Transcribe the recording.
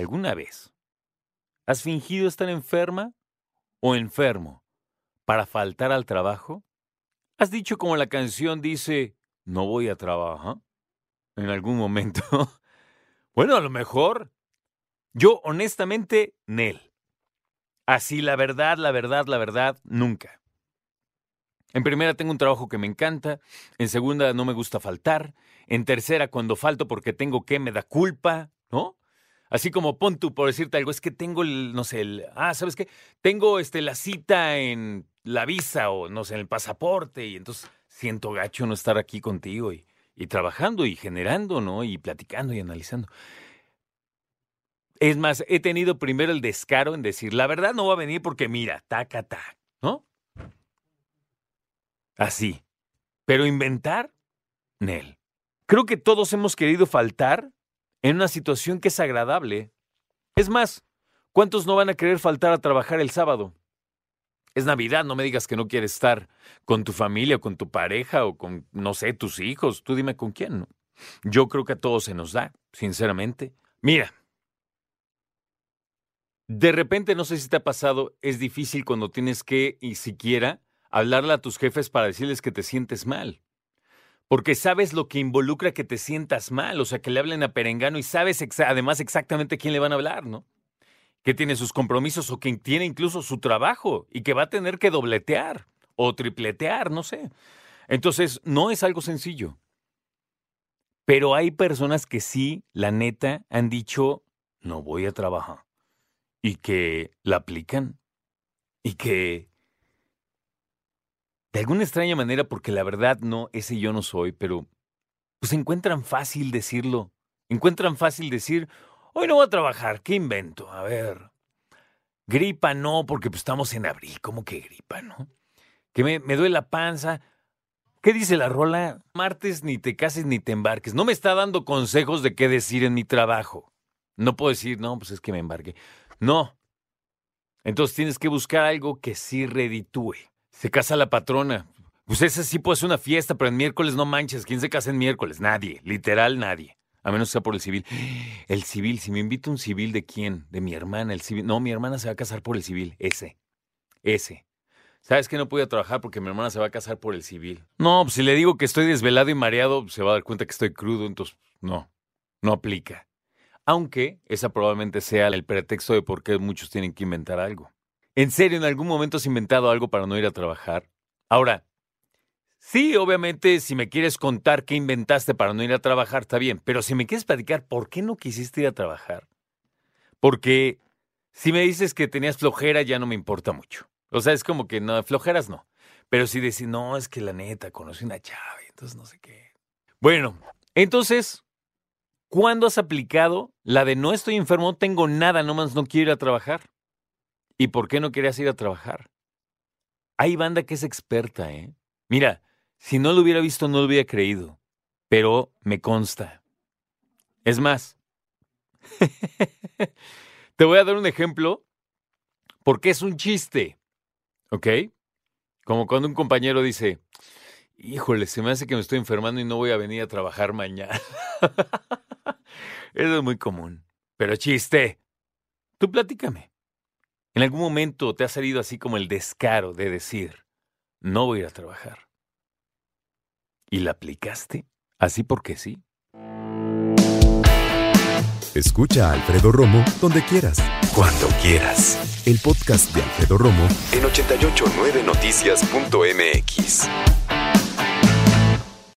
¿Alguna vez has fingido estar enferma o enfermo para faltar al trabajo? ¿Has dicho como la canción dice, no voy a trabajar? En algún momento. bueno, a lo mejor. Yo, honestamente, Nel. Así, la verdad, la verdad, la verdad, nunca. En primera, tengo un trabajo que me encanta. En segunda, no me gusta faltar. En tercera, cuando falto porque tengo que, me da culpa, ¿no? Así como pon tú, por decirte algo, es que tengo el, no sé, el, ah, ¿sabes qué? Tengo este, la cita en la visa o, no sé, en el pasaporte y entonces siento gacho no estar aquí contigo y, y trabajando y generando, ¿no? Y platicando y analizando. Es más, he tenido primero el descaro en decir, la verdad no va a venir porque mira, taca, tac, ¿no? Así. Pero inventar, Nel. Creo que todos hemos querido faltar en una situación que es agradable. Es más, ¿cuántos no van a querer faltar a trabajar el sábado? Es Navidad, no me digas que no quieres estar con tu familia o con tu pareja o con, no sé, tus hijos. Tú dime con quién. Yo creo que a todos se nos da, sinceramente. Mira, de repente, no sé si te ha pasado, es difícil cuando tienes que, y siquiera, hablarle a tus jefes para decirles que te sientes mal. Porque sabes lo que involucra que te sientas mal, o sea, que le hablen a Perengano y sabes además exactamente quién le van a hablar, ¿no? Que tiene sus compromisos o que tiene incluso su trabajo y que va a tener que dobletear o tripletear, no sé. Entonces, no es algo sencillo. Pero hay personas que sí, la neta, han dicho, no voy a trabajar. Y que la aplican. Y que de alguna extraña manera, porque la verdad no, ese yo no soy, pero pues encuentran fácil decirlo. Encuentran fácil decir, hoy no voy a trabajar, ¿qué invento? A ver. Gripa no, porque pues estamos en abril, ¿cómo que gripa, no? Que me, duele la panza. ¿Qué dice la rola? Martes ni te cases ni te embarques. No me está dando consejos de qué decir en mi trabajo. No puedo decir, no, pues es que me embarque. No. Entonces tienes que buscar algo que sí reditúe. Se casa la patrona. Pues ese sí puede ser una fiesta, pero en miércoles no manches. ¿Quién se casa en miércoles? Nadie. Literal nadie. A menos que sea por el civil. El civil, si me invita un civil, ¿de quién? De mi hermana, el civil. No, mi hermana se va a casar por el civil. Ese. Ese. ¿Sabes que no puedo trabajar porque mi hermana se va a casar por el civil? No, pues si le digo que estoy desvelado y mareado, se va a dar cuenta que estoy crudo, entonces no, no aplica. Aunque esa probablemente sea el pretexto de por qué muchos tienen que inventar algo. ¿En serio, en algún momento has inventado algo para no ir a trabajar? Ahora, sí, obviamente, si me quieres contar qué inventaste para no ir a trabajar, está bien, pero si me quieres platicar por qué no quisiste ir a trabajar, porque si me dices que tenías flojera, ya no me importa mucho. O sea, es como que no, flojeras no. Pero si decís, no, es que la neta, conocí una chava, entonces no sé qué. Bueno, entonces, ¿cuándo has aplicado la de no estoy enfermo, tengo nada, nomás no quiero ir a trabajar? ¿Y por qué no querías ir a trabajar? Hay banda que es experta, ¿eh? Mira, si no lo hubiera visto, no lo hubiera creído. Pero me consta. Es más, te voy a dar un ejemplo porque es un chiste. ¿Ok? Como cuando un compañero dice, híjole, se me hace que me estoy enfermando y no voy a venir a trabajar mañana. Eso es muy común. Pero chiste. Tú platícame. ¿En algún momento te ha salido así como el descaro de decir, no voy a ir a trabajar? ¿Y la aplicaste? Así porque sí. Escucha a Alfredo Romo donde quieras. Cuando quieras. El podcast de Alfredo Romo en 889noticias.mx.